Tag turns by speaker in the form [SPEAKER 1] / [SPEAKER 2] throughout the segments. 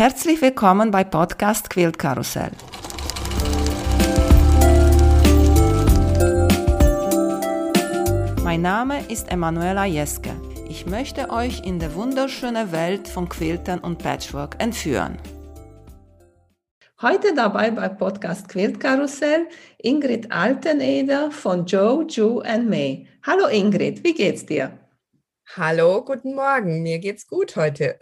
[SPEAKER 1] Herzlich willkommen bei Podcast Quilt Karussell. Mein Name ist Emanuela Jeske. Ich möchte euch in die wunderschöne Welt von Quiltern und Patchwork entführen. Heute dabei bei Podcast Quilt Karussell Ingrid Alteneder von Joe, Ju and May. Hallo Ingrid, wie geht's dir?
[SPEAKER 2] Hallo, guten Morgen. Mir geht's gut heute.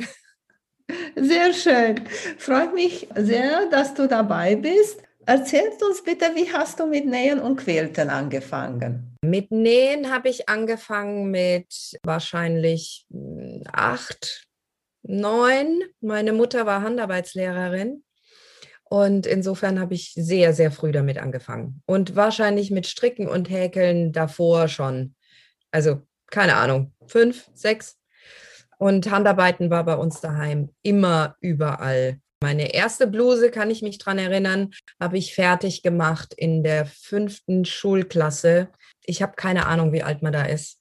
[SPEAKER 1] Sehr schön. Freut mich sehr, dass du dabei bist. Erzählst uns bitte, wie hast du mit Nähen und Quilten angefangen?
[SPEAKER 2] Mit Nähen habe ich angefangen mit wahrscheinlich hm, acht, neun. Meine Mutter war Handarbeitslehrerin und insofern habe ich sehr, sehr früh damit angefangen. Und wahrscheinlich mit Stricken und Häkeln davor schon. Also keine Ahnung, fünf, sechs. Und Handarbeiten war bei uns daheim immer überall. Meine erste Bluse, kann ich mich dran erinnern, habe ich fertig gemacht in der fünften Schulklasse. Ich habe keine Ahnung, wie alt man da ist.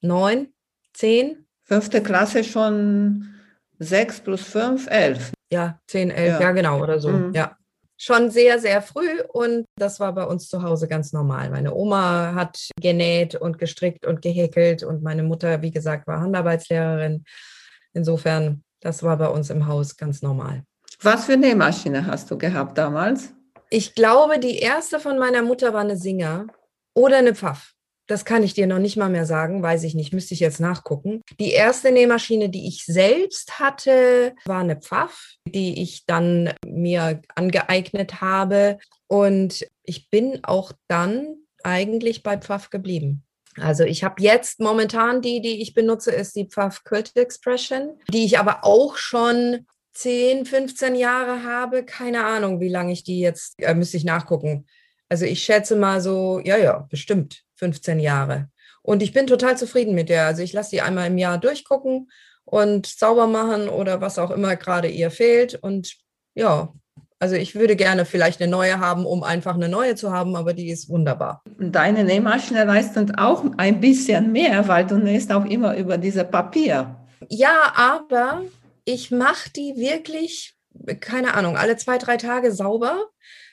[SPEAKER 2] Neun? Zehn?
[SPEAKER 1] Fünfte Klasse schon sechs plus fünf, elf.
[SPEAKER 2] Ja, zehn, elf, ja, ja genau, oder so. Mhm. Ja schon sehr, sehr früh und das war bei uns zu Hause ganz normal. Meine Oma hat genäht und gestrickt und gehäkelt und meine Mutter, wie gesagt, war Handarbeitslehrerin. Insofern, das war bei uns im Haus ganz normal.
[SPEAKER 1] Was für Nähmaschine hast du gehabt damals?
[SPEAKER 2] Ich glaube, die erste von meiner Mutter war eine Singer oder eine Pfaff. Das kann ich dir noch nicht mal mehr sagen, weiß ich nicht, müsste ich jetzt nachgucken. Die erste Nähmaschine, die ich selbst hatte, war eine Pfaff, die ich dann mir angeeignet habe. Und ich bin auch dann eigentlich bei Pfaff geblieben. Also ich habe jetzt momentan die, die ich benutze, ist die Pfaff Quilt Expression, die ich aber auch schon 10, 15 Jahre habe. Keine Ahnung, wie lange ich die jetzt, äh, müsste ich nachgucken. Also ich schätze mal so, ja, ja, bestimmt 15 Jahre. Und ich bin total zufrieden mit der. Also ich lasse sie einmal im Jahr durchgucken und sauber machen oder was auch immer gerade ihr fehlt. Und ja, also ich würde gerne vielleicht eine neue haben, um einfach eine neue zu haben, aber die ist wunderbar.
[SPEAKER 1] Deine Nähmaschine leistet auch ein bisschen mehr, weil du nähst auch immer über diese Papier.
[SPEAKER 2] Ja, aber ich mache die wirklich, keine Ahnung, alle zwei, drei Tage sauber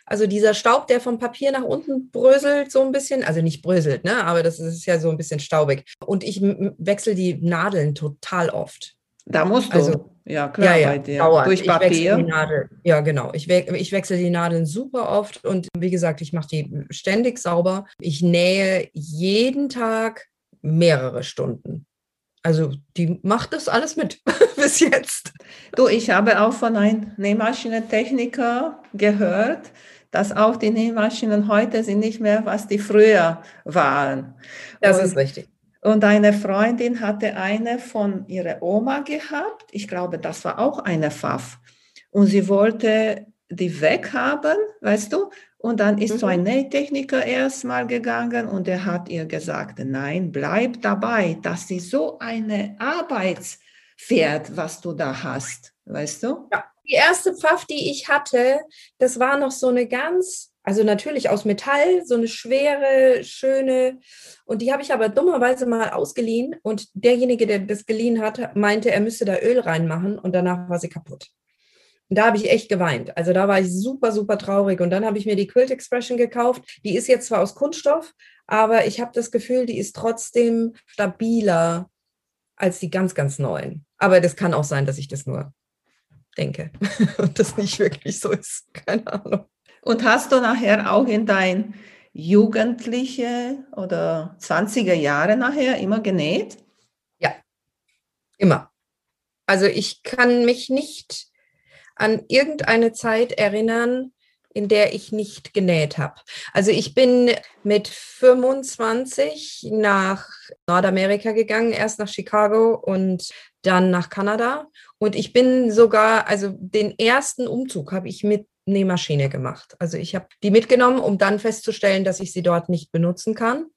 [SPEAKER 2] also dieser Staub, der vom Papier nach unten bröselt, so ein bisschen, also nicht bröselt, ne? aber das ist ja so ein bisschen staubig. Und ich wechsle die Nadeln total oft.
[SPEAKER 1] Da musst du. Also, ja, klar, ja, ja, bei dir. Dauernd.
[SPEAKER 2] Durch Papier. ja, genau. Ich, we ich wechsle die Nadeln super oft und wie gesagt, ich mache die ständig sauber. Ich nähe jeden Tag mehrere Stunden. Also die macht das alles mit bis jetzt.
[SPEAKER 1] Du, ich habe auch von einem Nähmaschinentechniker gehört, dass auch die Nähmaschinen heute sind nicht mehr, was die früher waren.
[SPEAKER 2] Das und, ist richtig.
[SPEAKER 1] Und eine Freundin hatte eine von ihrer Oma gehabt. Ich glaube, das war auch eine Pfaff. Und sie wollte die weghaben, weißt du? Und dann ist mhm. so ein mhm. Nähtechniker erstmal gegangen und er hat ihr gesagt, nein, bleib dabei. Das ist so eine Arbeitspferd, was du da hast, weißt du?
[SPEAKER 2] Ja die erste Pfaff, die ich hatte, das war noch so eine ganz, also natürlich aus Metall, so eine schwere, schöne. Und die habe ich aber dummerweise mal ausgeliehen. Und derjenige, der das geliehen hat, meinte, er müsste da Öl reinmachen und danach war sie kaputt. Und da habe ich echt geweint. Also da war ich super, super traurig. Und dann habe ich mir die Quilt Expression gekauft. Die ist jetzt zwar aus Kunststoff, aber ich habe das Gefühl, die ist trotzdem stabiler als die ganz, ganz neuen. Aber das kann auch sein, dass ich das nur denke und das nicht wirklich so ist. Keine Ahnung.
[SPEAKER 1] Und hast du nachher auch in dein Jugendliche oder 20er Jahre nachher immer genäht?
[SPEAKER 2] Ja, immer. Also ich kann mich nicht an irgendeine Zeit erinnern, in der ich nicht genäht habe. Also ich bin mit 25 nach Nordamerika gegangen, erst nach Chicago und dann nach Kanada. Und ich bin sogar, also den ersten Umzug habe ich mit Nähmaschine gemacht. Also ich habe die mitgenommen, um dann festzustellen, dass ich sie dort nicht benutzen kann,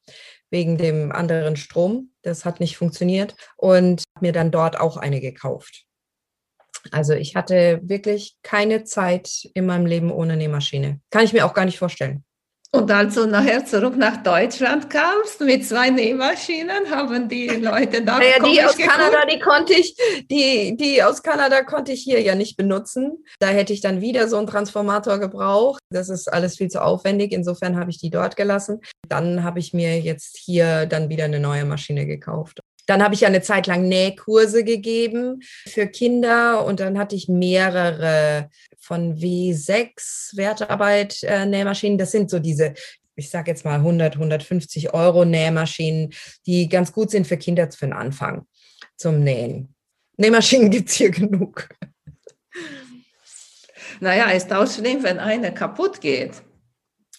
[SPEAKER 2] wegen dem anderen Strom. Das hat nicht funktioniert. Und mir dann dort auch eine gekauft. Also ich hatte wirklich keine Zeit in meinem Leben ohne Nähmaschine. Kann ich mir auch gar nicht vorstellen.
[SPEAKER 1] Und als du nachher zurück nach Deutschland kamst mit zwei Nähmaschinen, haben die Leute da
[SPEAKER 2] naja, die aus geguckt? Kanada, die konnte ich, die, die aus Kanada konnte ich hier ja nicht benutzen. Da hätte ich dann wieder so einen Transformator gebraucht. Das ist alles viel zu aufwendig. Insofern habe ich die dort gelassen. Dann habe ich mir jetzt hier dann wieder eine neue Maschine gekauft. Dann habe ich ja eine Zeit lang Nähkurse gegeben für Kinder und dann hatte ich mehrere von W6 Wertarbeit äh, Nähmaschinen. Das sind so diese, ich sage jetzt mal 100, 150 Euro Nähmaschinen, die ganz gut sind für Kinder für den Anfang zum Nähen. Nähmaschinen gibt es hier genug.
[SPEAKER 1] Naja, ist auch schlimm, wenn eine kaputt geht.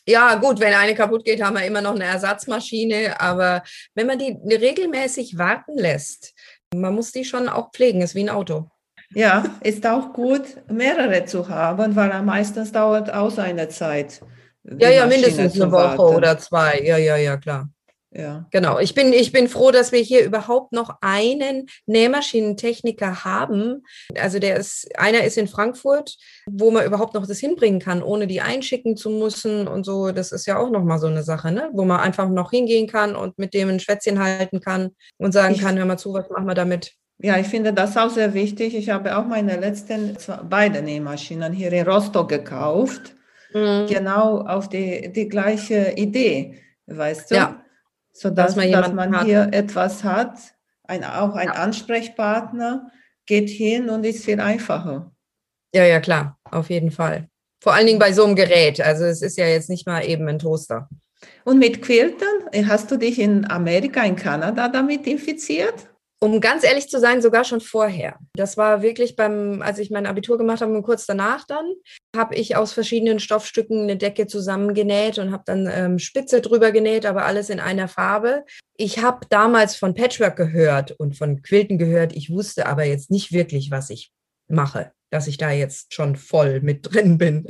[SPEAKER 2] Ja, gut, wenn eine kaputt geht, haben wir immer noch eine Ersatzmaschine. Aber wenn man die regelmäßig warten lässt, man muss die schon auch pflegen, ist wie ein Auto.
[SPEAKER 1] Ja, ist auch gut, mehrere zu haben, weil meistens dauert auch eine Zeit.
[SPEAKER 2] Ja, ja, mindestens eine Woche warten. oder zwei. Ja, ja, ja, klar. Ja. Genau. Ich bin, ich bin froh, dass wir hier überhaupt noch einen Nähmaschinentechniker haben. Also der ist, einer ist in Frankfurt, wo man überhaupt noch das hinbringen kann, ohne die einschicken zu müssen und so. Das ist ja auch nochmal so eine Sache, ne? Wo man einfach noch hingehen kann und mit dem ein Schwätzchen halten kann und sagen kann, hör mal zu, was machen wir damit?
[SPEAKER 1] Ja, ich finde das auch sehr wichtig. Ich habe auch meine letzten beide Nähmaschinen hier in Rostock gekauft. Mhm. Genau auf die, die gleiche Idee, weißt du? Ja. Sodass dass man, dass man hat. hier etwas hat, ein, auch ein ja. Ansprechpartner geht hin und ist viel einfacher.
[SPEAKER 2] Ja, ja, klar, auf jeden Fall. Vor allen Dingen bei so einem Gerät. Also es ist ja jetzt nicht mal eben ein Toaster.
[SPEAKER 1] Und mit Quiltern, hast du dich in Amerika, in Kanada damit infiziert?
[SPEAKER 2] Um ganz ehrlich zu sein, sogar schon vorher. Das war wirklich beim, als ich mein Abitur gemacht habe und kurz danach dann, habe ich aus verschiedenen Stoffstücken eine Decke zusammengenäht und habe dann ähm, Spitze drüber genäht, aber alles in einer Farbe. Ich habe damals von Patchwork gehört und von Quilten gehört. Ich wusste aber jetzt nicht wirklich, was ich mache, dass ich da jetzt schon voll mit drin bin.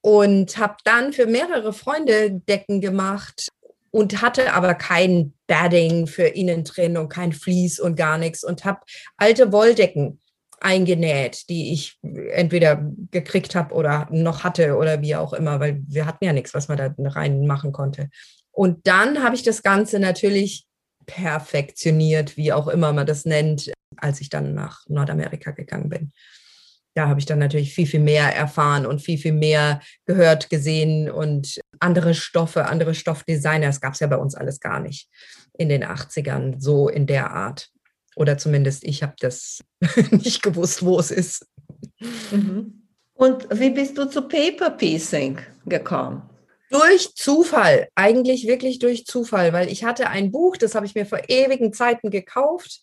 [SPEAKER 2] Und habe dann für mehrere Freunde Decken gemacht, und hatte aber kein Badding für innen drin und kein Vlies und gar nichts und habe alte Wolldecken eingenäht, die ich entweder gekriegt habe oder noch hatte oder wie auch immer, weil wir hatten ja nichts, was man da rein machen konnte. Und dann habe ich das Ganze natürlich perfektioniert, wie auch immer man das nennt, als ich dann nach Nordamerika gegangen bin da habe ich dann natürlich viel, viel mehr erfahren und viel, viel mehr gehört, gesehen und andere Stoffe, andere Stoffdesigner. Das gab es ja bei uns alles gar nicht in den 80ern, so in der Art. Oder zumindest ich habe das nicht gewusst, wo es ist.
[SPEAKER 1] Mhm. Und wie bist du zu Paper Piecing gekommen?
[SPEAKER 2] Durch Zufall, eigentlich wirklich durch Zufall, weil ich hatte ein Buch, das habe ich mir vor ewigen Zeiten gekauft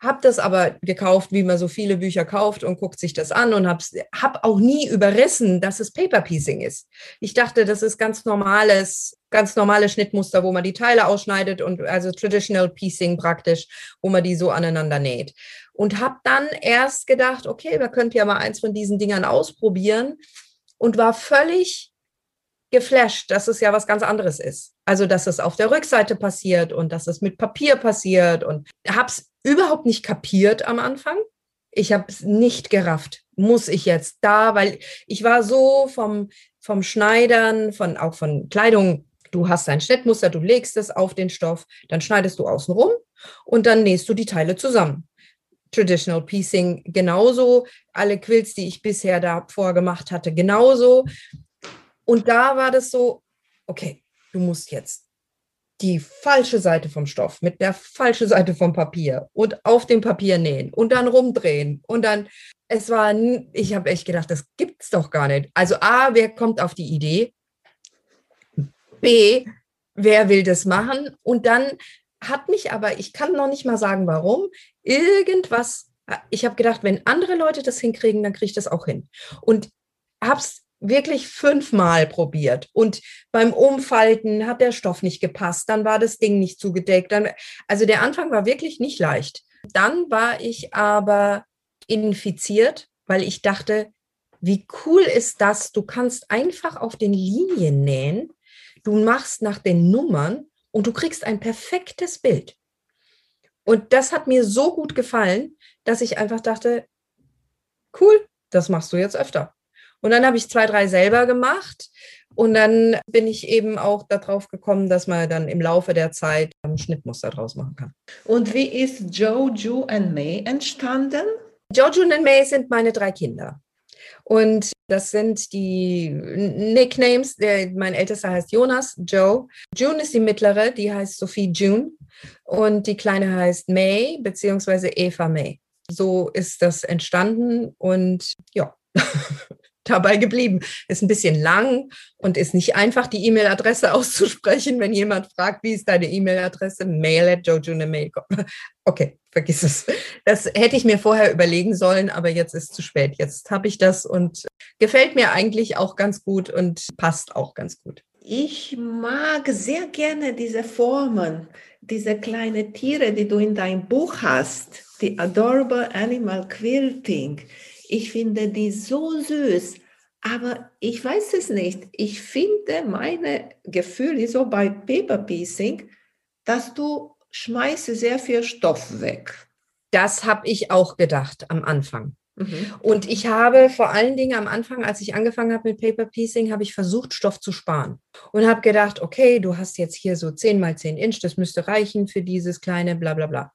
[SPEAKER 2] habe das aber gekauft, wie man so viele Bücher kauft und guckt sich das an und habe hab auch nie überrissen, dass es Paper Piecing ist. Ich dachte, das ist ganz normales, ganz normale Schnittmuster, wo man die Teile ausschneidet und also Traditional Piecing praktisch, wo man die so aneinander näht. Und habe dann erst gedacht, okay, wir könnten ja mal eins von diesen Dingern ausprobieren und war völlig geflasht, dass es ja was ganz anderes ist. Also, dass es auf der Rückseite passiert und dass es mit Papier passiert und habe es überhaupt nicht kapiert am Anfang. Ich habe es nicht gerafft. Muss ich jetzt da, weil ich war so vom, vom Schneidern, von, auch von Kleidung. Du hast ein Schnittmuster, du legst es auf den Stoff, dann schneidest du außen rum und dann nähst du die Teile zusammen. Traditional Piecing genauso, alle Quills, die ich bisher davor gemacht hatte, genauso. Und da war das so, okay, du musst jetzt die falsche Seite vom Stoff mit der falschen Seite vom Papier und auf dem Papier nähen und dann rumdrehen und dann, es war, ich habe echt gedacht, das gibt's doch gar nicht. Also A, wer kommt auf die Idee? B, wer will das machen? Und dann hat mich aber, ich kann noch nicht mal sagen, warum, irgendwas, ich habe gedacht, wenn andere Leute das hinkriegen, dann kriege ich das auch hin. Und habe es wirklich fünfmal probiert und beim Umfalten hat der Stoff nicht gepasst, dann war das Ding nicht zugedeckt. Dann, also der Anfang war wirklich nicht leicht. Dann war ich aber infiziert, weil ich dachte, wie cool ist das? Du kannst einfach auf den Linien nähen, du machst nach den Nummern und du kriegst ein perfektes Bild. Und das hat mir so gut gefallen, dass ich einfach dachte, cool, das machst du jetzt öfter. Und dann habe ich zwei, drei selber gemacht. Und dann bin ich eben auch darauf gekommen, dass man dann im Laufe der Zeit ein Schnittmuster draus machen kann.
[SPEAKER 1] Und wie ist Jojo and May entstanden?
[SPEAKER 2] Jojo und May sind meine drei Kinder. Und das sind die Nicknames. Der, mein ältester heißt Jonas, Joe. June ist die mittlere, die heißt Sophie June. Und die kleine heißt May, beziehungsweise Eva May. So ist das entstanden und ja, dabei geblieben. Ist ein bisschen lang und ist nicht einfach, die E-Mail-Adresse auszusprechen, wenn jemand fragt, wie ist deine E-Mail-Adresse? Mail at jojunemail.com. Okay, vergiss es. Das hätte ich mir vorher überlegen sollen, aber jetzt ist zu spät. Jetzt habe ich das und gefällt mir eigentlich auch ganz gut und passt auch ganz gut.
[SPEAKER 1] Ich mag sehr gerne diese Formen, diese kleinen Tiere, die du in deinem Buch hast, die Adorable Animal Quilting. Ich finde die so süß, aber ich weiß es nicht. Ich finde meine Gefühle so bei Paper Piecing, dass du schmeißt sehr viel Stoff weg.
[SPEAKER 2] Das habe ich auch gedacht am Anfang. Mhm. Und ich habe vor allen Dingen am Anfang, als ich angefangen habe mit Paper Piecing, habe ich versucht, Stoff zu sparen. Und habe gedacht, okay, du hast jetzt hier so 10 mal 10 Inch, das müsste reichen für dieses kleine bla bla bla.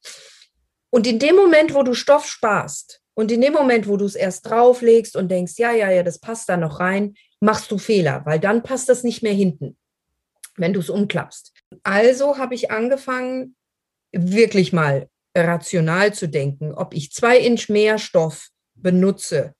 [SPEAKER 2] Und in dem Moment, wo du Stoff sparst und in dem Moment, wo du es erst drauflegst und denkst, ja, ja, ja, das passt da noch rein, machst du Fehler, weil dann passt das nicht mehr hinten, wenn du es umklappst. Also habe ich angefangen, wirklich mal rational zu denken, ob ich zwei Inch mehr Stoff benutze,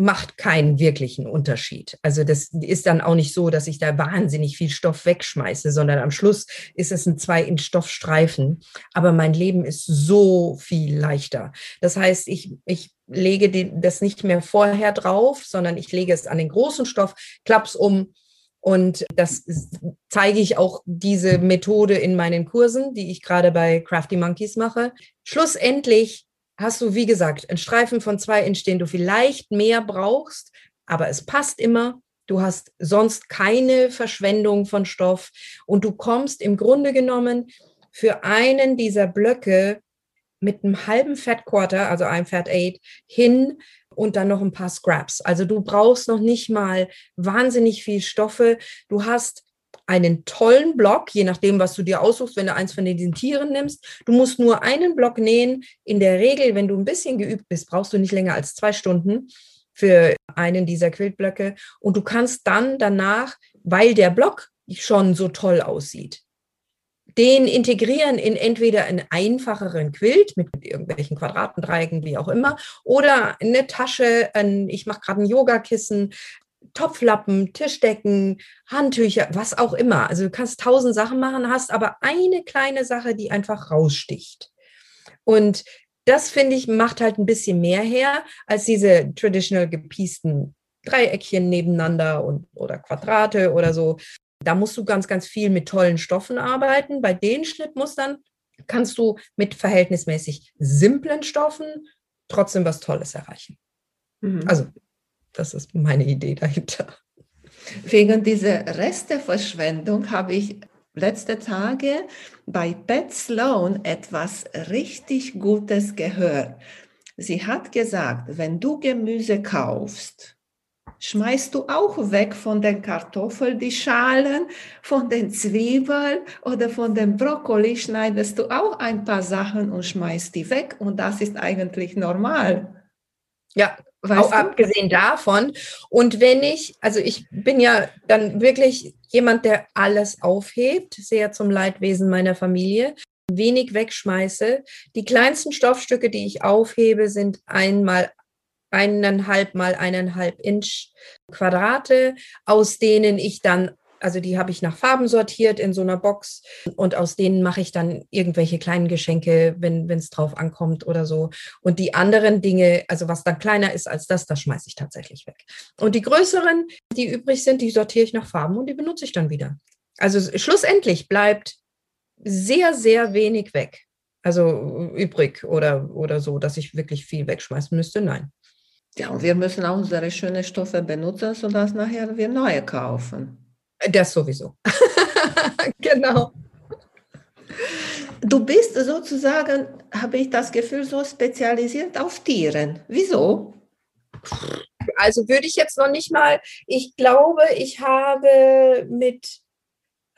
[SPEAKER 2] macht keinen wirklichen Unterschied. Also das ist dann auch nicht so, dass ich da wahnsinnig viel Stoff wegschmeiße, sondern am Schluss ist es ein zwei Inch Stoffstreifen. Aber mein Leben ist so viel leichter. Das heißt, ich, ich lege die, das nicht mehr vorher drauf, sondern ich lege es an den großen Stoff, klapp's um. Und das zeige ich auch diese Methode in meinen Kursen, die ich gerade bei Crafty Monkeys mache. Schlussendlich hast du, wie gesagt, einen Streifen von zwei Inch, den du vielleicht mehr brauchst, aber es passt immer. Du hast sonst keine Verschwendung von Stoff und du kommst im Grunde genommen für einen dieser Blöcke mit einem halben Fat Quarter, also einem Fat Eight, hin und dann noch ein paar Scraps. Also du brauchst noch nicht mal wahnsinnig viel Stoffe. Du hast einen tollen Block, je nachdem, was du dir aussuchst, wenn du eins von diesen Tieren nimmst. Du musst nur einen Block nähen. In der Regel, wenn du ein bisschen geübt bist, brauchst du nicht länger als zwei Stunden für einen dieser Quiltblöcke. Und du kannst dann danach, weil der Block schon so toll aussieht, den integrieren in entweder einen einfacheren Quilt mit irgendwelchen Quadraten, Dreiecken, wie auch immer, oder eine Tasche, ein, ich mache gerade ein Yogakissen, Topflappen, Tischdecken, Handtücher, was auch immer. Also du kannst tausend Sachen machen, hast aber eine kleine Sache, die einfach raussticht. Und das finde ich macht halt ein bisschen mehr her als diese traditional gepiesten Dreieckchen nebeneinander und oder Quadrate oder so. Da musst du ganz, ganz viel mit tollen Stoffen arbeiten. Bei den Schnittmustern kannst du mit verhältnismäßig simplen Stoffen trotzdem was Tolles erreichen. Mhm. Also das ist meine Idee dahinter.
[SPEAKER 1] Wegen dieser Resteverschwendung habe ich letzte Tage bei Pat Sloan etwas richtig Gutes gehört. Sie hat gesagt, wenn du Gemüse kaufst, schmeißt du auch weg von den Kartoffeln die Schalen, von den Zwiebeln oder von dem Brokkoli schneidest du auch ein paar Sachen und schmeißt die weg und das ist eigentlich normal.
[SPEAKER 2] Ja, Weißt auch du? abgesehen davon. Und wenn ich, also ich bin ja dann wirklich jemand, der alles aufhebt, sehr zum Leidwesen meiner Familie, wenig wegschmeiße. Die kleinsten Stoffstücke, die ich aufhebe, sind einmal eineinhalb mal eineinhalb Inch Quadrate, aus denen ich dann also die habe ich nach Farben sortiert in so einer Box und aus denen mache ich dann irgendwelche kleinen Geschenke, wenn es drauf ankommt oder so. Und die anderen Dinge, also was dann kleiner ist als das, das schmeiße ich tatsächlich weg. Und die größeren, die übrig sind, die sortiere ich nach Farben und die benutze ich dann wieder. Also schlussendlich bleibt sehr, sehr wenig weg. Also übrig oder, oder so, dass ich wirklich viel wegschmeißen müsste. Nein.
[SPEAKER 1] Ja, und wir müssen auch unsere schönen Stoffe benutzen, sodass nachher wir neue kaufen.
[SPEAKER 2] Das sowieso. genau.
[SPEAKER 1] Du bist sozusagen, habe ich das Gefühl, so spezialisiert auf Tieren. Wieso?
[SPEAKER 2] Also würde ich jetzt noch nicht mal, ich glaube, ich habe mit,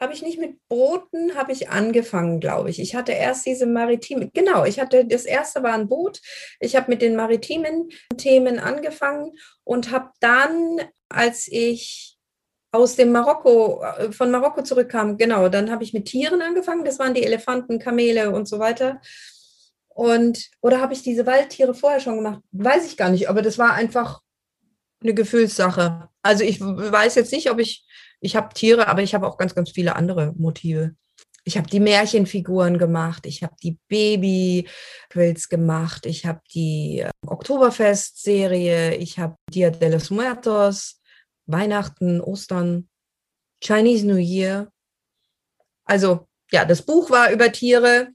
[SPEAKER 2] habe ich nicht mit Booten, habe ich angefangen, glaube ich. Ich hatte erst diese maritime, genau, ich hatte, das erste war ein Boot. Ich habe mit den maritimen Themen angefangen und habe dann, als ich aus dem Marokko, äh, von Marokko zurückkam, genau, dann habe ich mit Tieren angefangen. Das waren die Elefanten, Kamele und so weiter. Und, oder habe ich diese Waldtiere vorher schon gemacht? Weiß ich gar nicht, aber das war einfach eine Gefühlssache. Also ich weiß jetzt nicht, ob ich, ich habe Tiere, aber ich habe auch ganz, ganz viele andere Motive. Ich habe die Märchenfiguren gemacht, ich habe die Babyquills gemacht, ich habe die äh, Oktoberfest-Serie, ich habe Dia de los Muertos, Weihnachten, Ostern, Chinese New Year. Also ja, das Buch war über Tiere.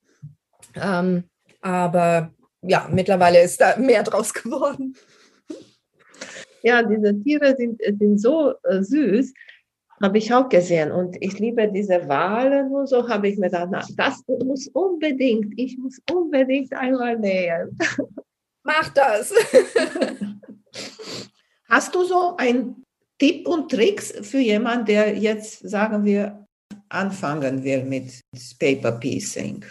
[SPEAKER 2] Ähm, aber ja, mittlerweile ist da mehr draus geworden.
[SPEAKER 1] Ja, diese Tiere sind, sind so äh, süß, habe ich auch gesehen. Und ich liebe diese Wahlen und so, habe ich mir gedacht, na, das muss unbedingt, ich muss unbedingt einmal nähen.
[SPEAKER 2] Mach das.
[SPEAKER 1] Hast du so einen Tipp und Tricks für jemanden, der jetzt, sagen wir, anfangen will mit Paper Piecing?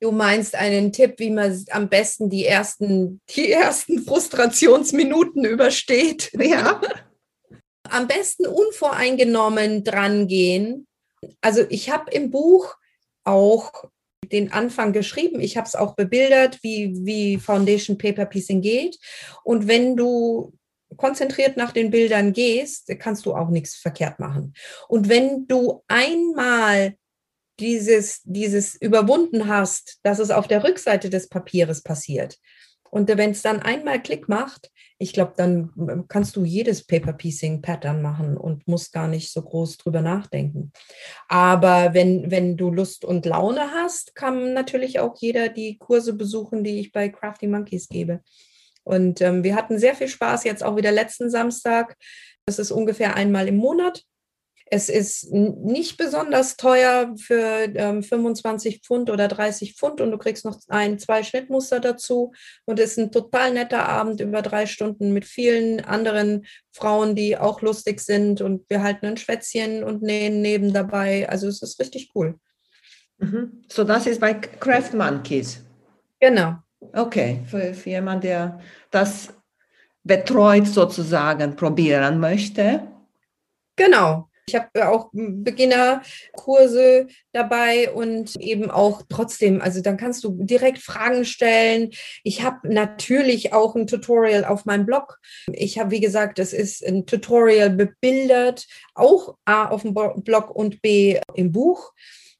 [SPEAKER 2] Du meinst einen Tipp, wie man am besten die ersten, die ersten Frustrationsminuten übersteht?
[SPEAKER 1] Ja.
[SPEAKER 2] am besten unvoreingenommen drangehen. Also ich habe im Buch auch den Anfang geschrieben. Ich habe es auch bebildert, wie, wie Foundation Paper Piecing geht. Und wenn du konzentriert nach den Bildern gehst, kannst du auch nichts verkehrt machen. Und wenn du einmal dieses, dieses überwunden hast, dass es auf der Rückseite des Papieres passiert. Und wenn es dann einmal Klick macht, ich glaube, dann kannst du jedes Paper-Piecing-Pattern machen und musst gar nicht so groß drüber nachdenken. Aber wenn, wenn du Lust und Laune hast, kann natürlich auch jeder die Kurse besuchen, die ich bei Crafty Monkeys gebe. Und ähm, wir hatten sehr viel Spaß jetzt auch wieder letzten Samstag. Das ist ungefähr einmal im Monat. Es ist nicht besonders teuer für ähm, 25 Pfund oder 30 Pfund und du kriegst noch ein, zwei Schnittmuster dazu. Und es ist ein total netter Abend über drei Stunden mit vielen anderen Frauen, die auch lustig sind. Und wir halten ein Schwätzchen und nähen neben dabei. Also es ist richtig cool.
[SPEAKER 1] Mhm. So, das ist bei Craft Monkeys.
[SPEAKER 2] Genau.
[SPEAKER 1] Okay, für, für jemanden, der das betreut sozusagen probieren möchte.
[SPEAKER 2] Genau. Ich habe auch Beginnerkurse dabei und eben auch trotzdem, also dann kannst du direkt Fragen stellen. Ich habe natürlich auch ein Tutorial auf meinem Blog. Ich habe, wie gesagt, das ist ein Tutorial bebildert, auch A auf dem Blog und B im Buch.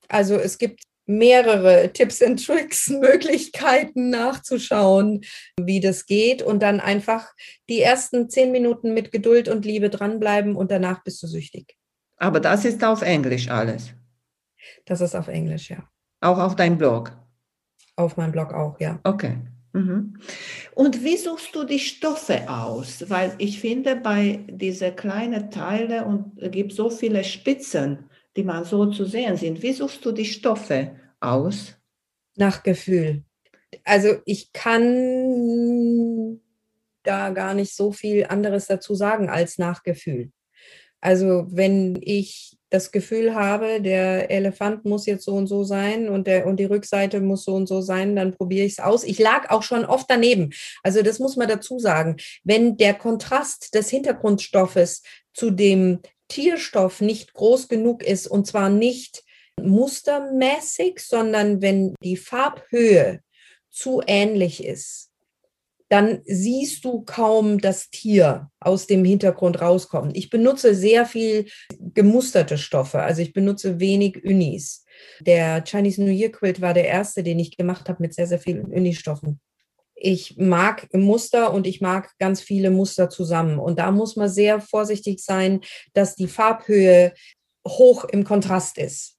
[SPEAKER 2] Also es gibt mehrere Tipps und Tricks, Möglichkeiten nachzuschauen, wie das geht und dann einfach die ersten zehn Minuten mit Geduld und Liebe dranbleiben und danach bist du süchtig.
[SPEAKER 1] Aber das ist auf Englisch alles.
[SPEAKER 2] Das ist auf Englisch, ja.
[SPEAKER 1] Auch auf deinem Blog?
[SPEAKER 2] Auf meinem Blog auch, ja.
[SPEAKER 1] Okay. Mhm. Und wie suchst du die Stoffe aus? Weil ich finde, bei diesen kleinen Teilen und es gibt so viele Spitzen, die man so zu sehen sind. Wie suchst du die Stoffe aus?
[SPEAKER 2] Nach Gefühl. Also ich kann da gar nicht so viel anderes dazu sagen als nach Gefühl. Also wenn ich das Gefühl habe, der Elefant muss jetzt so und so sein und, der, und die Rückseite muss so und so sein, dann probiere ich es aus. Ich lag auch schon oft daneben. Also das muss man dazu sagen. Wenn der Kontrast des Hintergrundstoffes zu dem Tierstoff nicht groß genug ist und zwar nicht mustermäßig, sondern wenn die Farbhöhe zu ähnlich ist, dann siehst du kaum das Tier aus dem Hintergrund rauskommen. Ich benutze sehr viel gemusterte Stoffe, also ich benutze wenig Unis. Der Chinese New Year Quilt war der erste, den ich gemacht habe mit sehr, sehr vielen Unistoffen. Ich mag Muster und ich mag ganz viele Muster zusammen. Und da muss man sehr vorsichtig sein, dass die Farbhöhe hoch im Kontrast ist.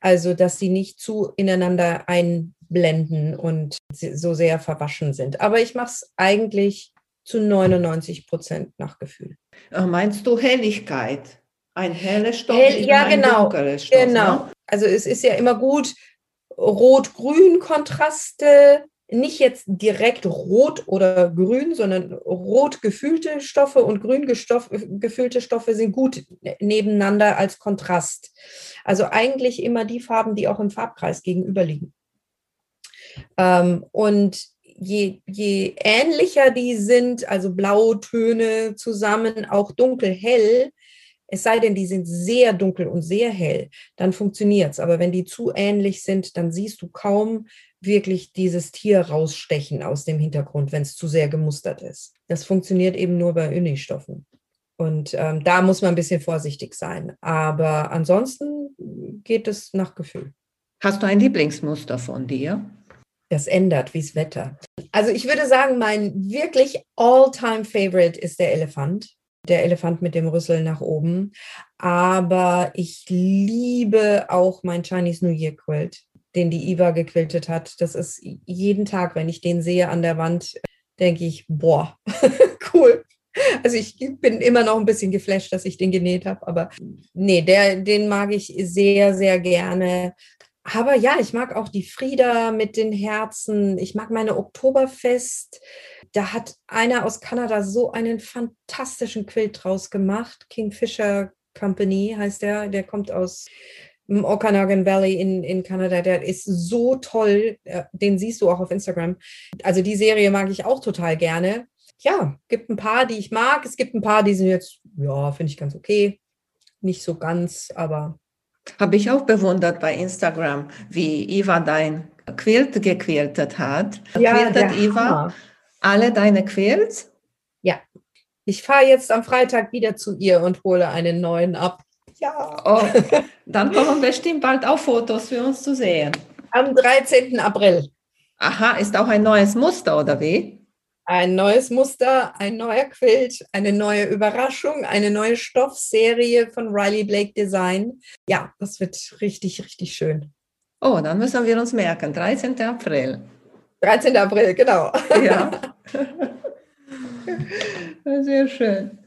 [SPEAKER 2] Also, dass sie nicht zu ineinander ein blenden und so sehr verwaschen sind. Aber ich mache es eigentlich zu 99 Prozent nach Gefühl.
[SPEAKER 1] Meinst du Helligkeit? Ein heller Stoff?
[SPEAKER 2] Hell, ja, genau. Stoff, genau. Ne? Also es ist ja immer gut, Rot-Grün-Kontraste nicht jetzt direkt rot oder grün, sondern rot gefüllte Stoffe und grün gefüllte Stoffe sind gut nebeneinander als Kontrast. Also eigentlich immer die Farben, die auch im Farbkreis gegenüberliegen. Ähm, und je, je ähnlicher die sind, also Blautöne zusammen, auch dunkel-hell, es sei denn, die sind sehr dunkel und sehr hell, dann funktioniert es. Aber wenn die zu ähnlich sind, dann siehst du kaum wirklich dieses Tier rausstechen aus dem Hintergrund, wenn es zu sehr gemustert ist. Das funktioniert eben nur bei Unistoffen. Und ähm, da muss man ein bisschen vorsichtig sein. Aber ansonsten geht es nach Gefühl.
[SPEAKER 1] Hast du ein Lieblingsmuster von dir?
[SPEAKER 2] Das ändert wie das Wetter. Also ich würde sagen, mein wirklich all-time-Favorite ist der Elefant. Der Elefant mit dem Rüssel nach oben. Aber ich liebe auch mein Chinese New Year Quilt den die Iva gequiltet hat. Das ist jeden Tag, wenn ich den sehe an der Wand, denke ich, boah, cool. Also ich bin immer noch ein bisschen geflasht, dass ich den genäht habe, aber nee, der, den mag ich sehr, sehr gerne. Aber ja, ich mag auch die Frieda mit den Herzen. Ich mag meine Oktoberfest. Da hat einer aus Kanada so einen fantastischen Quilt draus gemacht. Kingfisher Company heißt der. Der kommt aus im Okanagan Valley in, in Kanada, der ist so toll. Äh, den siehst du auch auf Instagram. Also die Serie mag ich auch total gerne. Ja, gibt ein paar, die ich mag. Es gibt ein paar, die sind jetzt, ja, finde ich ganz okay. Nicht so ganz, aber.
[SPEAKER 1] Habe ich auch bewundert bei Instagram, wie Eva dein Quilt gequiltet hat.
[SPEAKER 2] Ja,
[SPEAKER 1] Quiltet Eva alle deine Quilts?
[SPEAKER 2] Ja. Ich fahre jetzt am Freitag wieder zu ihr und hole einen neuen ab.
[SPEAKER 1] Ja. Oh, dann kommen bestimmt bald auch Fotos für uns zu sehen.
[SPEAKER 2] Am 13. April.
[SPEAKER 1] Aha, ist auch ein neues Muster oder wie?
[SPEAKER 2] Ein neues Muster, ein neuer Quilt, eine neue Überraschung, eine neue Stoffserie von Riley Blake Design. Ja, das wird richtig, richtig schön.
[SPEAKER 1] Oh, dann müssen wir uns merken, 13. April.
[SPEAKER 2] 13. April, genau.
[SPEAKER 1] Ja. Sehr schön.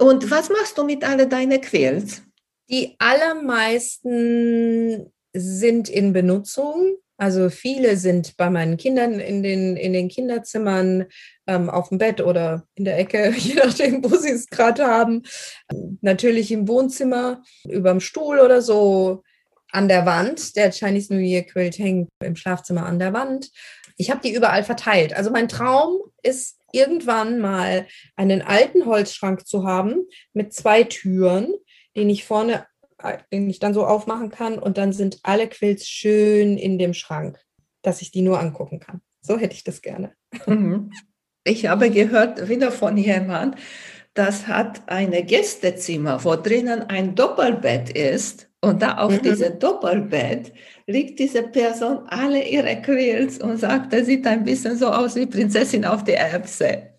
[SPEAKER 1] Und was machst du mit all deinen Quills?
[SPEAKER 2] Die allermeisten sind in Benutzung. Also viele sind bei meinen Kindern in den, in den Kinderzimmern, ähm, auf dem Bett oder in der Ecke, je nachdem, wo sie es gerade haben. Natürlich im Wohnzimmer, über dem Stuhl oder so, an der Wand. Der Chinese New Year Quilt hängt im Schlafzimmer an der Wand. Ich habe die überall verteilt. Also mein Traum ist irgendwann mal einen alten Holzschrank zu haben mit zwei Türen, den ich vorne, äh, den ich dann so aufmachen kann und dann sind alle Quills schön in dem Schrank, dass ich die nur angucken kann. So hätte ich das gerne.
[SPEAKER 1] Mhm. Ich habe gehört wieder von jemand, das hat ein Gästezimmer, wo drinnen ein Doppelbett ist und da auf mhm. diesem Doppelbett liegt diese Person alle ihre Quills und sagt, er sieht ein bisschen so aus wie Prinzessin auf der Erbse.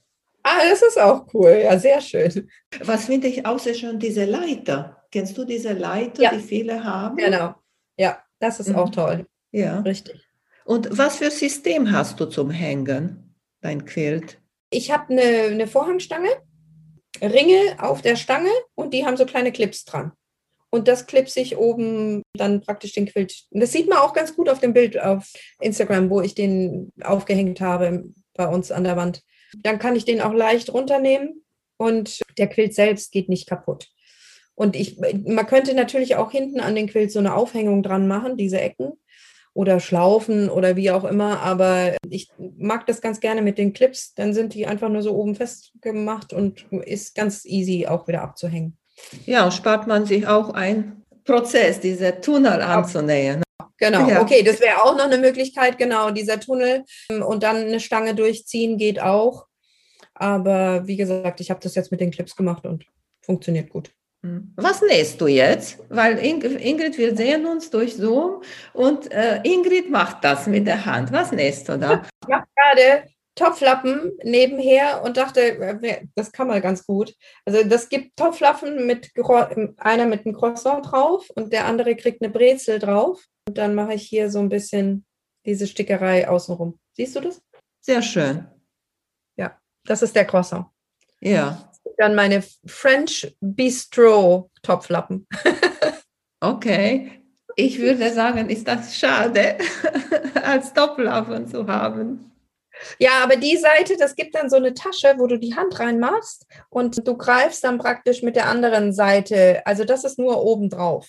[SPEAKER 2] Ah, das ist auch cool. Ja, sehr schön.
[SPEAKER 1] Was finde ich außer schon diese Leiter? Kennst du diese Leiter, ja. die viele haben?
[SPEAKER 2] Genau. Ja, das ist mhm. auch toll.
[SPEAKER 1] Ja. Richtig. Und was für System hast du zum Hängen, dein Quilt?
[SPEAKER 2] Ich habe eine, eine Vorhangstange, Ringe auf der Stange und die haben so kleine Clips dran. Und das klipse ich oben dann praktisch den Quilt. Das sieht man auch ganz gut auf dem Bild auf Instagram, wo ich den aufgehängt habe bei uns an der Wand. Dann kann ich den auch leicht runternehmen und der Quilt selbst geht nicht kaputt. Und ich, man könnte natürlich auch hinten an den Quilt so eine Aufhängung dran machen, diese Ecken oder Schlaufen oder wie auch immer. Aber ich mag das ganz gerne mit den Clips. Dann sind die einfach nur so oben festgemacht und ist ganz easy auch wieder abzuhängen.
[SPEAKER 1] Ja, spart man sich auch ein Prozess, diese Tunnel anzunähen.
[SPEAKER 2] Genau, ja. okay, das wäre auch noch eine Möglichkeit, genau, dieser Tunnel und dann eine Stange durchziehen geht auch. Aber wie gesagt, ich habe das jetzt mit den Clips gemacht und funktioniert gut.
[SPEAKER 1] Hm. Was nähst du jetzt? Weil Ingrid, wir sehen uns durch Zoom und äh, Ingrid macht das mit der Hand. Was nähst du da?
[SPEAKER 2] Ich mache gerade Topflappen nebenher und dachte, äh, das kann man ganz gut. Also das gibt Topflappen mit einer mit einem Croissant drauf und der andere kriegt eine Brezel drauf. Und dann mache ich hier so ein bisschen diese Stickerei außenrum. Siehst du das?
[SPEAKER 1] Sehr schön.
[SPEAKER 2] Ja, das ist der Croissant.
[SPEAKER 1] Ja.
[SPEAKER 2] Dann meine French Bistro Topflappen.
[SPEAKER 1] okay. Ich würde sagen, ist das schade, als Doppelhafen zu haben.
[SPEAKER 2] Ja, aber die Seite, das gibt dann so eine Tasche, wo du die Hand reinmachst und du greifst dann praktisch mit der anderen Seite. Also das ist nur oben drauf.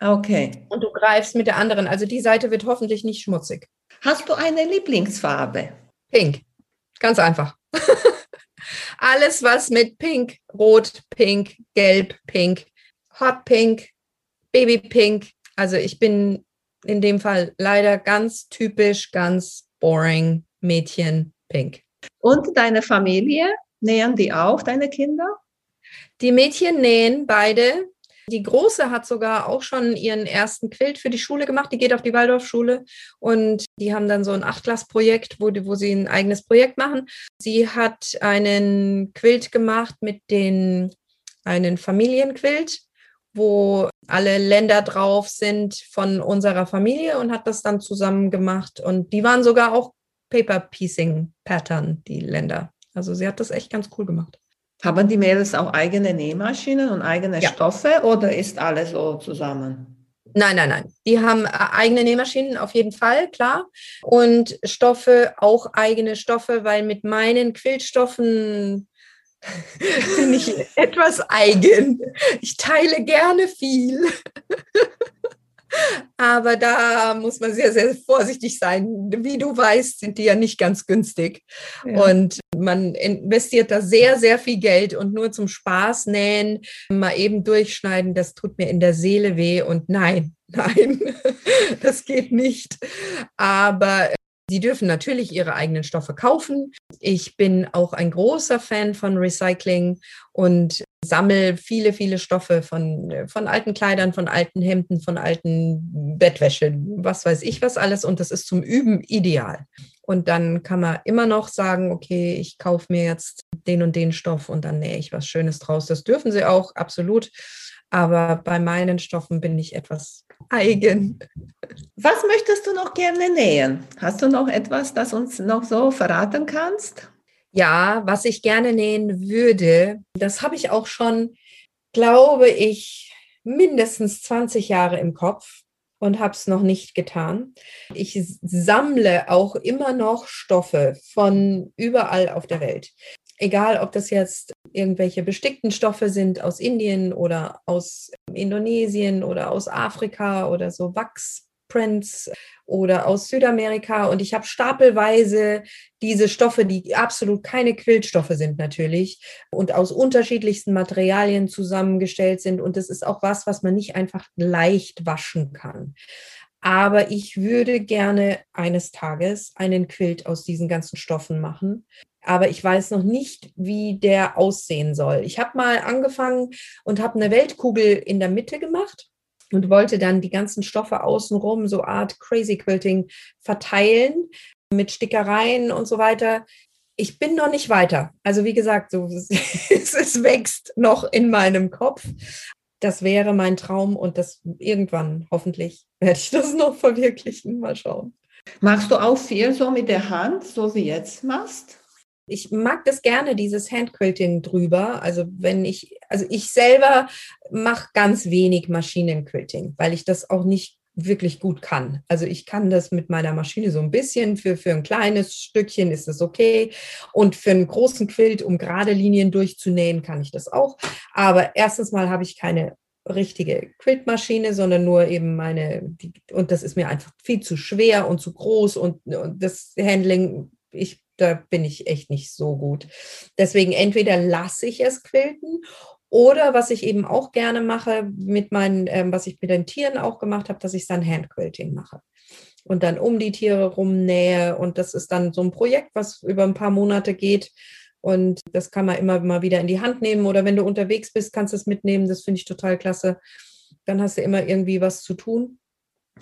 [SPEAKER 1] Okay.
[SPEAKER 2] Und du greifst mit der anderen. Also die Seite wird hoffentlich nicht schmutzig.
[SPEAKER 1] Hast du eine Lieblingsfarbe?
[SPEAKER 2] Pink. Ganz einfach. Alles, was mit Pink, Rot, Pink, Gelb, Pink, Hot Pink, Baby Pink. Also ich bin in dem Fall leider ganz typisch, ganz boring Mädchen Pink.
[SPEAKER 1] Und deine Familie? Nähen die auch, deine Kinder?
[SPEAKER 2] Die Mädchen nähen beide. Die Große hat sogar auch schon ihren ersten Quilt für die Schule gemacht. Die geht auf die Waldorfschule und die haben dann so ein Achtklassprojekt, wo, wo sie ein eigenes Projekt machen. Sie hat einen Quilt gemacht mit den, einen Familienquilt, wo alle Länder drauf sind von unserer Familie und hat das dann zusammen gemacht. Und die waren sogar auch Paper Piecing Pattern, die Länder. Also sie hat das echt ganz cool gemacht.
[SPEAKER 1] Haben die Mädels auch eigene Nähmaschinen und eigene ja. Stoffe oder ist alles so zusammen?
[SPEAKER 2] Nein, nein, nein. Die haben äh, eigene Nähmaschinen auf jeden Fall, klar. Und Stoffe, auch eigene Stoffe, weil mit meinen Quillstoffen bin ich etwas eigen. Ich teile gerne viel. Aber da muss man sehr, sehr vorsichtig sein. Wie du weißt, sind die ja nicht ganz günstig. Ja. Und man investiert da sehr, sehr viel Geld und nur zum Spaß nähen, mal eben durchschneiden, das tut mir in der Seele weh. Und nein, nein, das geht nicht. Aber Sie dürfen natürlich ihre eigenen Stoffe kaufen. Ich bin auch ein großer Fan von Recycling und sammle viele, viele Stoffe von, von alten Kleidern, von alten Hemden, von alten Bettwäsche, was weiß ich was alles. Und das ist zum Üben ideal. Und dann kann man immer noch sagen, okay, ich kaufe mir jetzt den und den Stoff und dann nähe ich was Schönes draus. Das dürfen sie auch, absolut. Aber bei meinen Stoffen bin ich etwas eigen.
[SPEAKER 1] Was möchtest du noch gerne nähen? Hast du noch etwas, das uns noch so verraten kannst?
[SPEAKER 2] Ja, was ich gerne nähen würde, das habe ich auch schon, glaube ich, mindestens 20 Jahre im Kopf und habe es noch nicht getan. Ich sammle auch immer noch Stoffe von überall auf der Welt egal ob das jetzt irgendwelche bestickten Stoffe sind aus Indien oder aus Indonesien oder aus Afrika oder so Wachsprints oder aus Südamerika. Und ich habe stapelweise diese Stoffe, die absolut keine Quiltstoffe sind natürlich und aus unterschiedlichsten Materialien zusammengestellt sind. Und das ist auch was, was man nicht einfach leicht waschen kann. Aber ich würde gerne eines Tages einen Quilt aus diesen ganzen Stoffen machen aber ich weiß noch nicht, wie der aussehen soll. Ich habe mal angefangen und habe eine Weltkugel in der Mitte gemacht und wollte dann die ganzen Stoffe außenrum, so Art Crazy Quilting, verteilen mit Stickereien und so weiter. Ich bin noch nicht weiter. Also wie gesagt, so, es, es wächst noch in meinem Kopf. Das wäre mein Traum und das irgendwann hoffentlich werde ich das noch verwirklichen. Mal schauen.
[SPEAKER 1] Machst du auch viel so mit der Hand, so wie jetzt machst?
[SPEAKER 2] Ich mag das gerne, dieses Handquilting drüber. Also wenn ich, also ich selber mache ganz wenig Maschinenquilting, weil ich das auch nicht wirklich gut kann. Also ich kann das mit meiner Maschine so ein bisschen, für, für ein kleines Stückchen ist das okay. Und für einen großen Quilt, um gerade Linien durchzunähen, kann ich das auch. Aber erstens mal habe ich keine richtige Quiltmaschine, sondern nur eben meine, und das ist mir einfach viel zu schwer und zu groß und, und das Handling, ich da bin ich echt nicht so gut. Deswegen entweder lasse ich es quilten oder was ich eben auch gerne mache mit meinen, ähm, was ich mit den Tieren auch gemacht habe, dass ich dann Handquilting mache und dann um die Tiere rumnähe und das ist dann so ein Projekt, was über ein paar Monate geht und das kann man immer mal wieder in die Hand nehmen oder wenn du unterwegs bist, kannst du es mitnehmen. Das finde ich total klasse. Dann hast du immer irgendwie was zu tun.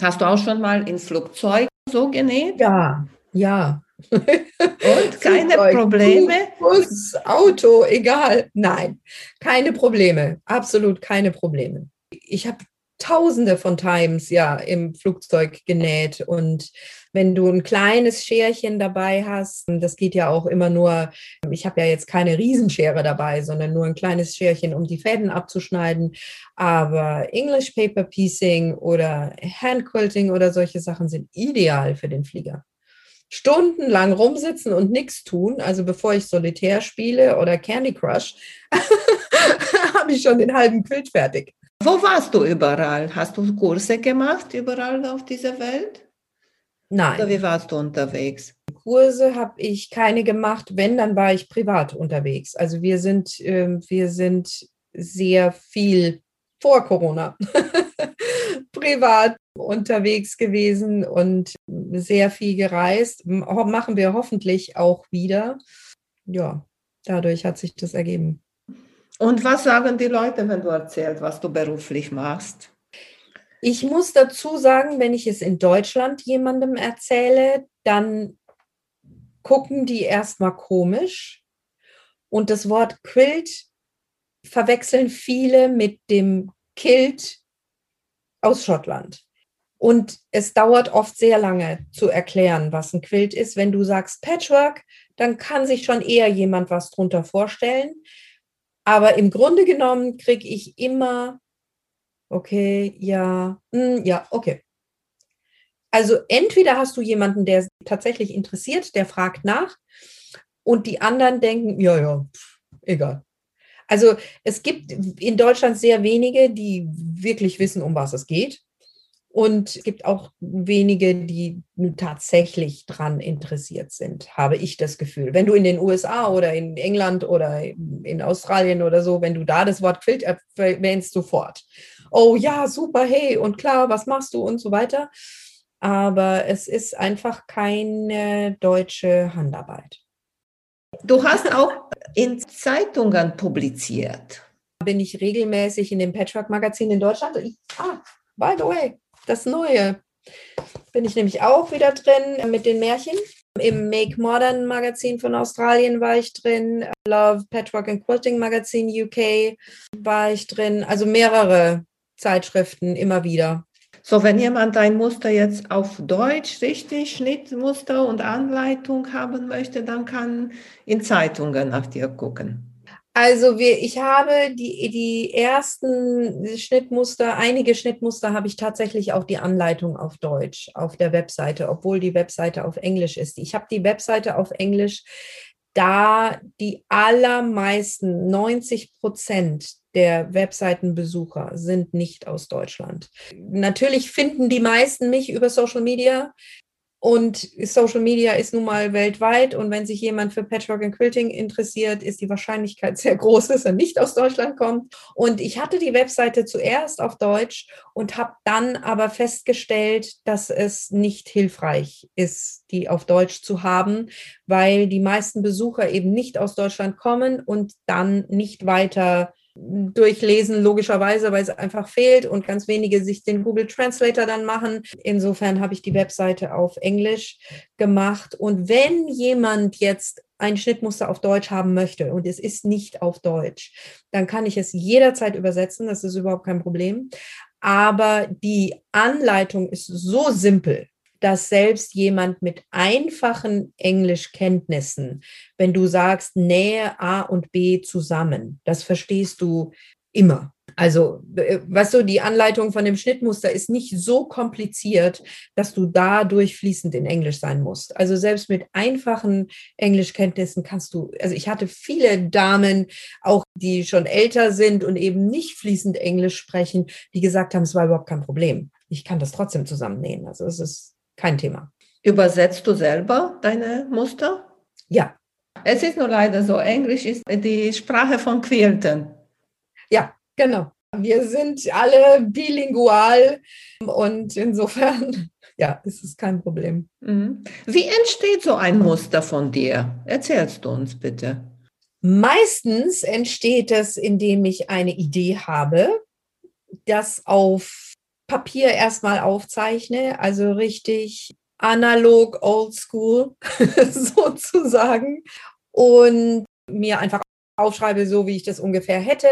[SPEAKER 1] Hast du auch schon mal in Flugzeug so genäht?
[SPEAKER 2] Ja, ja.
[SPEAKER 1] Und keine Probleme?
[SPEAKER 2] Bus, Auto, egal. Nein, keine Probleme. Absolut keine Probleme. Ich habe tausende von Times ja im Flugzeug genäht. Und wenn du ein kleines Scherchen dabei hast, das geht ja auch immer nur, ich habe ja jetzt keine Riesenschere dabei, sondern nur ein kleines Scherchen, um die Fäden abzuschneiden. Aber English Paper Piecing oder Hand Quilting oder solche Sachen sind ideal für den Flieger stundenlang rumsitzen und nichts tun, also bevor ich Solitär spiele oder Candy Crush, habe ich schon den halben Quilt fertig.
[SPEAKER 1] Wo warst du überall? Hast du Kurse gemacht überall auf dieser Welt?
[SPEAKER 2] Nein.
[SPEAKER 1] Oder wie warst du unterwegs?
[SPEAKER 2] Kurse habe ich keine gemacht. Wenn, dann war ich privat unterwegs. Also wir sind, äh, wir sind sehr viel vor Corona privat unterwegs gewesen und sehr viel gereist. Machen wir hoffentlich auch wieder. Ja, dadurch hat sich das ergeben.
[SPEAKER 1] Und was sagen die Leute, wenn du erzählst, was du beruflich machst?
[SPEAKER 2] Ich muss dazu sagen, wenn ich es in Deutschland jemandem erzähle, dann gucken die erstmal komisch. Und das Wort Quilt verwechseln viele mit dem Kilt aus Schottland. Und es dauert oft sehr lange zu erklären, was ein Quilt ist. Wenn du sagst Patchwork, dann kann sich schon eher jemand was drunter vorstellen. Aber im Grunde genommen kriege ich immer, okay, ja, mh, hm, ja, okay. Also entweder hast du jemanden, der tatsächlich interessiert, der fragt nach, und die anderen denken, ja, ja, pff, egal. Also es gibt in Deutschland sehr wenige, die wirklich wissen, um was es geht. Und es gibt auch wenige, die tatsächlich dran interessiert sind, habe ich das Gefühl. Wenn du in den USA oder in England oder in Australien oder so, wenn du da das Wort Quilt erwähnst, sofort. Oh ja, super, hey, und klar, was machst du und so weiter. Aber es ist einfach keine deutsche Handarbeit.
[SPEAKER 1] Du hast auch in Zeitungen publiziert.
[SPEAKER 2] Bin ich regelmäßig in dem Patchwork-Magazin in Deutschland. Ah, by the way, das Neue. Bin ich nämlich auch wieder drin mit den Märchen. Im Make Modern Magazin von Australien war ich drin. Love Patchwork and Quilting Magazin UK war ich drin. Also mehrere Zeitschriften immer wieder.
[SPEAKER 1] So, wenn jemand ein Muster jetzt auf Deutsch richtig Schnittmuster und Anleitung haben möchte, dann kann in Zeitungen nach dir gucken.
[SPEAKER 2] Also wir, ich habe die, die ersten Schnittmuster, einige Schnittmuster habe ich tatsächlich auch die Anleitung auf Deutsch auf der Webseite, obwohl die Webseite auf Englisch ist. Ich habe die Webseite auf Englisch, da die allermeisten, 90 Prozent der Webseitenbesucher sind nicht aus Deutschland. Natürlich finden die meisten mich über Social Media. Und Social Media ist nun mal weltweit. Und wenn sich jemand für Patchwork and Quilting interessiert, ist die Wahrscheinlichkeit sehr groß, dass er nicht aus Deutschland kommt. Und ich hatte die Webseite zuerst auf Deutsch und habe dann aber festgestellt, dass es nicht hilfreich ist, die auf Deutsch zu haben, weil die meisten Besucher eben nicht aus Deutschland kommen und dann nicht weiter durchlesen, logischerweise, weil es einfach fehlt und ganz wenige sich den Google Translator dann machen. Insofern habe ich die Webseite auf Englisch gemacht. Und wenn jemand jetzt ein Schnittmuster auf Deutsch haben möchte und es ist nicht auf Deutsch, dann kann ich es jederzeit übersetzen. Das ist überhaupt kein Problem. Aber die Anleitung ist so simpel, dass selbst jemand mit einfachen Englischkenntnissen, wenn du sagst, nähe A und B zusammen, das verstehst du immer. Also, äh, weißt du, die Anleitung von dem Schnittmuster ist nicht so kompliziert, dass du dadurch fließend in Englisch sein musst. Also selbst mit einfachen Englischkenntnissen kannst du, also ich hatte viele Damen, auch die schon älter sind und eben nicht fließend Englisch sprechen, die gesagt haben, es war überhaupt kein Problem. Ich kann das trotzdem zusammennähen. Also es ist kein Thema.
[SPEAKER 1] Übersetzt du selber deine Muster?
[SPEAKER 2] Ja.
[SPEAKER 1] Es ist nur leider so, Englisch ist die Sprache von Quilten.
[SPEAKER 2] Ja, genau. Wir sind alle bilingual und insofern, ja, ist es kein Problem.
[SPEAKER 1] Mhm. Wie entsteht so ein Muster von dir? Erzählst du uns bitte.
[SPEAKER 2] Meistens entsteht es, indem ich eine Idee habe, das auf Papier erstmal aufzeichne, also richtig analog, old school sozusagen und mir einfach aufschreibe, so wie ich das ungefähr hätte.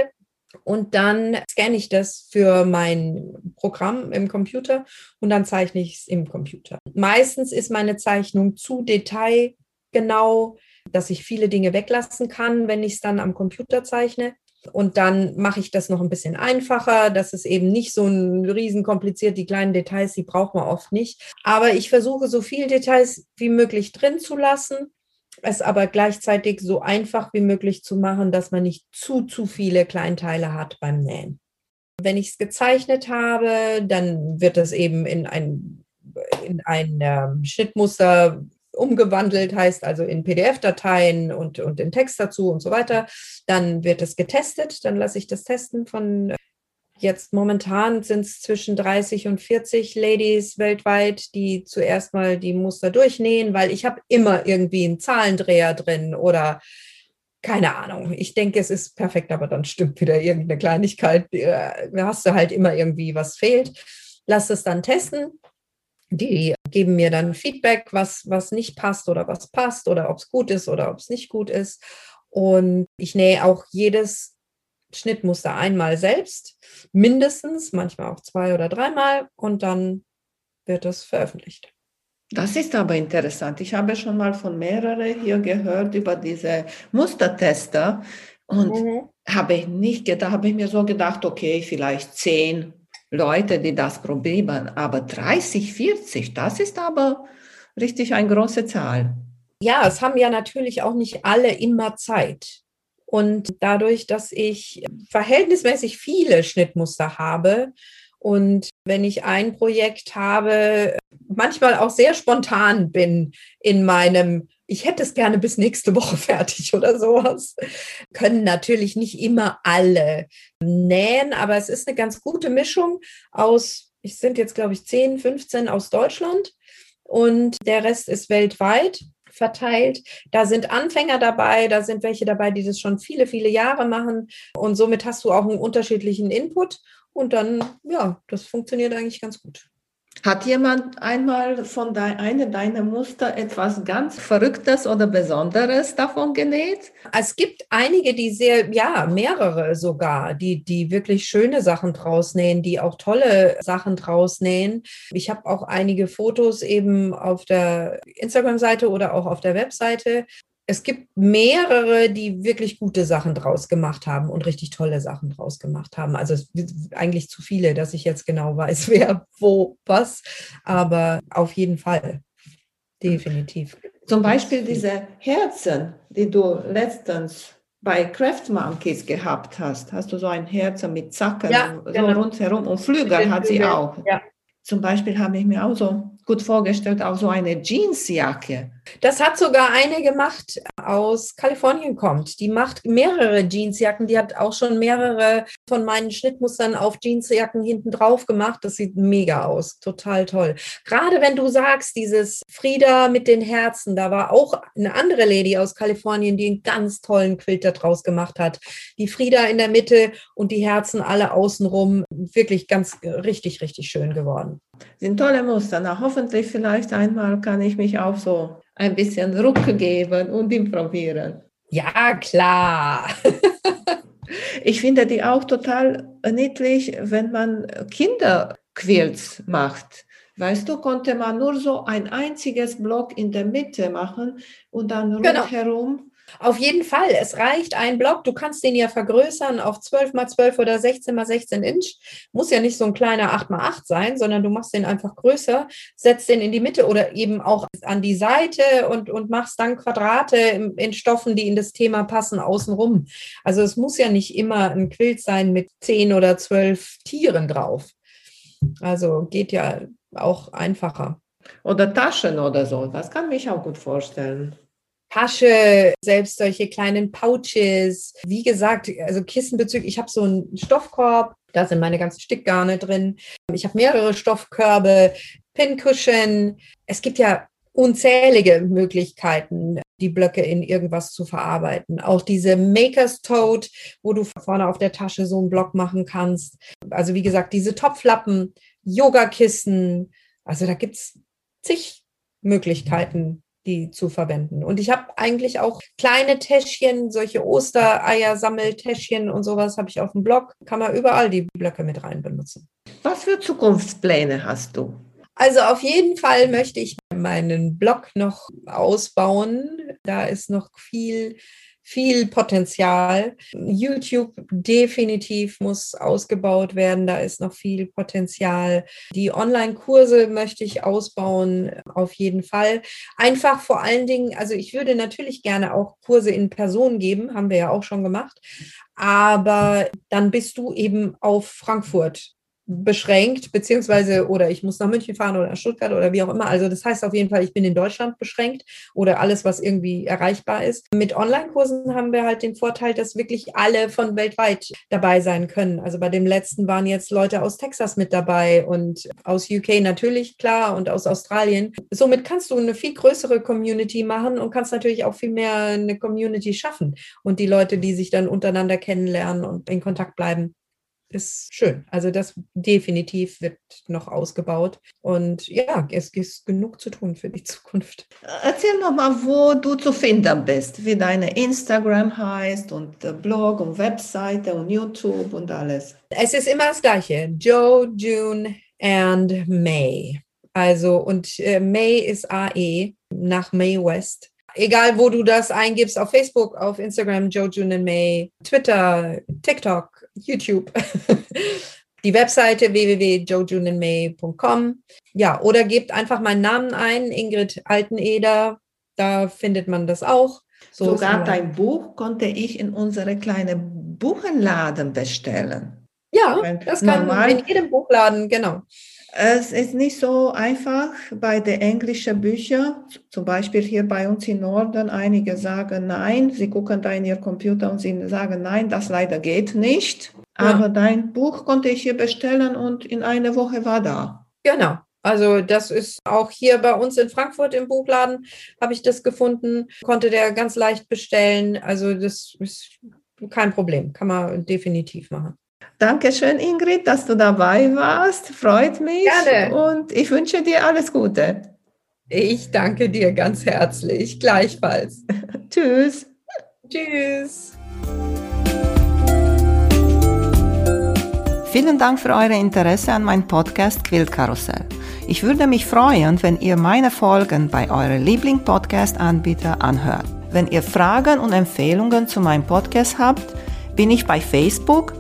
[SPEAKER 2] Und dann scanne ich das für mein Programm im Computer und dann zeichne ich es im Computer. Meistens ist meine Zeichnung zu detailgenau, dass ich viele Dinge weglassen kann, wenn ich es dann am Computer zeichne. Und dann mache ich das noch ein bisschen einfacher, dass es eben nicht so ein riesen kompliziert, die kleinen Details, die braucht man oft nicht. Aber ich versuche so viel Details wie möglich drin zu lassen, es aber gleichzeitig so einfach wie möglich zu machen, dass man nicht zu, zu viele Kleinteile hat beim Nähen. Wenn ich es gezeichnet habe, dann wird es eben in ein, in ein ähm, Schnittmuster umgewandelt, heißt also in PDF-Dateien und, und den Text dazu und so weiter. Dann wird es getestet, dann lasse ich das testen von Jetzt momentan sind es zwischen 30 und 40 Ladies weltweit, die zuerst mal die Muster durchnähen, weil ich habe immer irgendwie einen Zahlendreher drin oder keine Ahnung. Ich denke, es ist perfekt, aber dann stimmt wieder irgendeine Kleinigkeit. Da hast du halt immer irgendwie was fehlt. Lass es dann testen. Die geben mir dann Feedback, was, was nicht passt oder was passt oder ob es gut ist oder ob es nicht gut ist. Und ich nähe auch jedes Schnittmuster einmal selbst, mindestens, manchmal auch zwei oder dreimal und dann wird es veröffentlicht.
[SPEAKER 1] Das ist aber interessant. Ich habe schon mal von mehreren hier gehört über diese Mustertester und mhm. habe ich nicht gedacht, habe ich mir so gedacht, okay, vielleicht zehn Leute, die das probieren, aber 30, 40, das ist aber richtig eine große Zahl.
[SPEAKER 2] Ja, es haben ja natürlich auch nicht alle immer Zeit. Und dadurch, dass ich verhältnismäßig viele Schnittmuster habe und wenn ich ein Projekt habe, manchmal auch sehr spontan bin in meinem, ich hätte es gerne bis nächste Woche fertig oder sowas, können natürlich nicht immer alle nähen, aber es ist eine ganz gute Mischung aus, ich sind jetzt glaube ich 10, 15 aus Deutschland und der Rest ist weltweit verteilt. Da sind Anfänger dabei, da sind welche dabei, die das schon viele, viele Jahre machen. Und somit hast du auch einen unterschiedlichen Input. Und dann, ja, das funktioniert eigentlich ganz gut.
[SPEAKER 1] Hat jemand einmal von de einem deiner Muster etwas ganz Verrücktes oder Besonderes davon genäht?
[SPEAKER 2] Es gibt einige, die sehr, ja, mehrere sogar, die, die wirklich schöne Sachen draus nähen, die auch tolle Sachen draus nähen. Ich habe auch einige Fotos eben auf der Instagram-Seite oder auch auf der Webseite es gibt mehrere, die wirklich gute Sachen draus gemacht haben und richtig tolle Sachen draus gemacht haben. Also eigentlich zu viele, dass ich jetzt genau weiß, wer, wo, was. Aber auf jeden Fall. Definitiv.
[SPEAKER 1] Zum Beispiel diese Herzen, die du letztens bei Craft Monkeys gehabt hast. Hast du so ein Herzen mit Zacken ja, so genau. rundherum und Flügel hat sie auch. Ja. Zum Beispiel habe ich mir auch so gut vorgestellt, auch so eine Jeansjacke.
[SPEAKER 2] Das hat sogar eine gemacht, aus Kalifornien kommt. Die macht mehrere Jeansjacken. Die hat auch schon mehrere von meinen Schnittmustern auf Jeansjacken hinten drauf gemacht. Das sieht mega aus. Total toll. Gerade wenn du sagst, dieses Frieda mit den Herzen, da war auch eine andere Lady aus Kalifornien, die einen ganz tollen Quilt daraus gemacht hat. Die Frieda in der Mitte und die Herzen alle außenrum. Wirklich ganz richtig, richtig schön geworden.
[SPEAKER 1] Sind tolle Muster. Na, hoffentlich vielleicht einmal kann ich mich auch so ein bisschen Ruck geben und improvisieren.
[SPEAKER 2] Ja, klar.
[SPEAKER 1] ich finde die auch total niedlich, wenn man Kinderquilts macht. Weißt du, konnte man nur so ein einziges Block in der Mitte machen und dann genau. rundherum
[SPEAKER 2] auf jeden Fall, es reicht ein Block. Du kannst den ja vergrößern auf 12 mal 12 oder 16 mal 16 Inch. Muss ja nicht so ein kleiner 8 mal 8 sein, sondern du machst den einfach größer, setzt den in die Mitte oder eben auch an die Seite und, und machst dann Quadrate in, Stoffen, die in das Thema passen, außenrum. Also es muss ja nicht immer ein Quilt sein mit 10 oder 12 Tieren drauf. Also geht ja auch einfacher.
[SPEAKER 1] Oder Taschen oder so, das kann mich auch gut vorstellen.
[SPEAKER 2] Tasche, selbst solche kleinen Pouches. Wie gesagt, also Kissenbezüge. Ich habe so einen Stoffkorb, da sind meine ganzen Stickgarne drin. Ich habe mehrere Stoffkörbe, Pincushion. Es gibt ja unzählige Möglichkeiten, die Blöcke in irgendwas zu verarbeiten. Auch diese Maker's Tote, wo du vorne auf der Tasche so einen Block machen kannst. Also wie gesagt, diese Topflappen, Yogakissen. Also da gibt es zig Möglichkeiten, die zu verwenden. Und ich habe eigentlich auch kleine Täschchen, solche Ostereier-Sammeltäschchen und sowas habe ich auf dem Blog. Kann man überall die Blöcke mit rein benutzen.
[SPEAKER 1] Was für Zukunftspläne hast du?
[SPEAKER 2] Also auf jeden Fall möchte ich meinen Blog noch ausbauen. Da ist noch viel viel Potenzial. YouTube definitiv muss ausgebaut werden. Da ist noch viel Potenzial. Die Online-Kurse möchte ich ausbauen, auf jeden Fall. Einfach vor allen Dingen, also ich würde natürlich gerne auch Kurse in Person geben, haben wir ja auch schon gemacht. Aber dann bist du eben auf Frankfurt beschränkt, beziehungsweise oder ich muss nach München fahren oder nach Stuttgart oder wie auch immer. Also das heißt auf jeden Fall, ich bin in Deutschland beschränkt oder alles, was irgendwie erreichbar ist. Mit Online-Kursen haben wir halt den Vorteil, dass wirklich alle von weltweit dabei sein können. Also bei dem letzten waren jetzt Leute aus Texas mit dabei und aus UK natürlich, klar, und aus Australien. Somit kannst du eine viel größere Community machen und kannst natürlich auch viel mehr eine Community schaffen und die Leute, die sich dann untereinander kennenlernen und in Kontakt bleiben ist schön. Also das definitiv wird noch ausgebaut. Und ja, es ist genug zu tun für die Zukunft.
[SPEAKER 1] Erzähl noch mal, wo du zu finden bist, wie deine Instagram heißt und Blog und Webseite und YouTube und alles.
[SPEAKER 2] Es ist immer das Gleiche. Joe, June and May. Also und äh, May ist AE nach May West. Egal, wo du das eingibst, auf Facebook, auf Instagram, Joe, June and May, Twitter, TikTok, YouTube. Die Webseite www.joejunenmay.com. Ja, oder gebt einfach meinen Namen ein, Ingrid Alteneder. Da findet man das auch.
[SPEAKER 1] So Sogar dein Buch konnte ich in unsere kleine Buchenladen bestellen.
[SPEAKER 2] Ja, das kann man in jedem Buchladen, genau.
[SPEAKER 1] Es ist nicht so einfach bei den englischen Büchern, zum Beispiel hier bei uns im Norden, einige sagen nein, sie gucken da in ihr Computer und sie sagen nein, das leider geht nicht. Ja. Aber dein Buch konnte ich hier bestellen und in einer Woche war da.
[SPEAKER 2] Genau. Also das ist auch hier bei uns in Frankfurt im Buchladen, habe ich das gefunden, konnte der ganz leicht bestellen. Also das ist kein Problem, kann man definitiv machen.
[SPEAKER 1] Dankeschön, Ingrid, dass du dabei warst. Freut mich. Gerne. Und ich wünsche dir alles Gute.
[SPEAKER 2] Ich danke dir ganz herzlich. Gleichfalls.
[SPEAKER 1] Tschüss.
[SPEAKER 2] Tschüss.
[SPEAKER 1] Vielen Dank für euer Interesse an meinem Podcast Quillkarussell. Ich würde mich freuen, wenn ihr meine Folgen bei eurem Liebling-Podcast-Anbieter anhört. Wenn ihr Fragen und Empfehlungen zu meinem Podcast habt, bin ich bei Facebook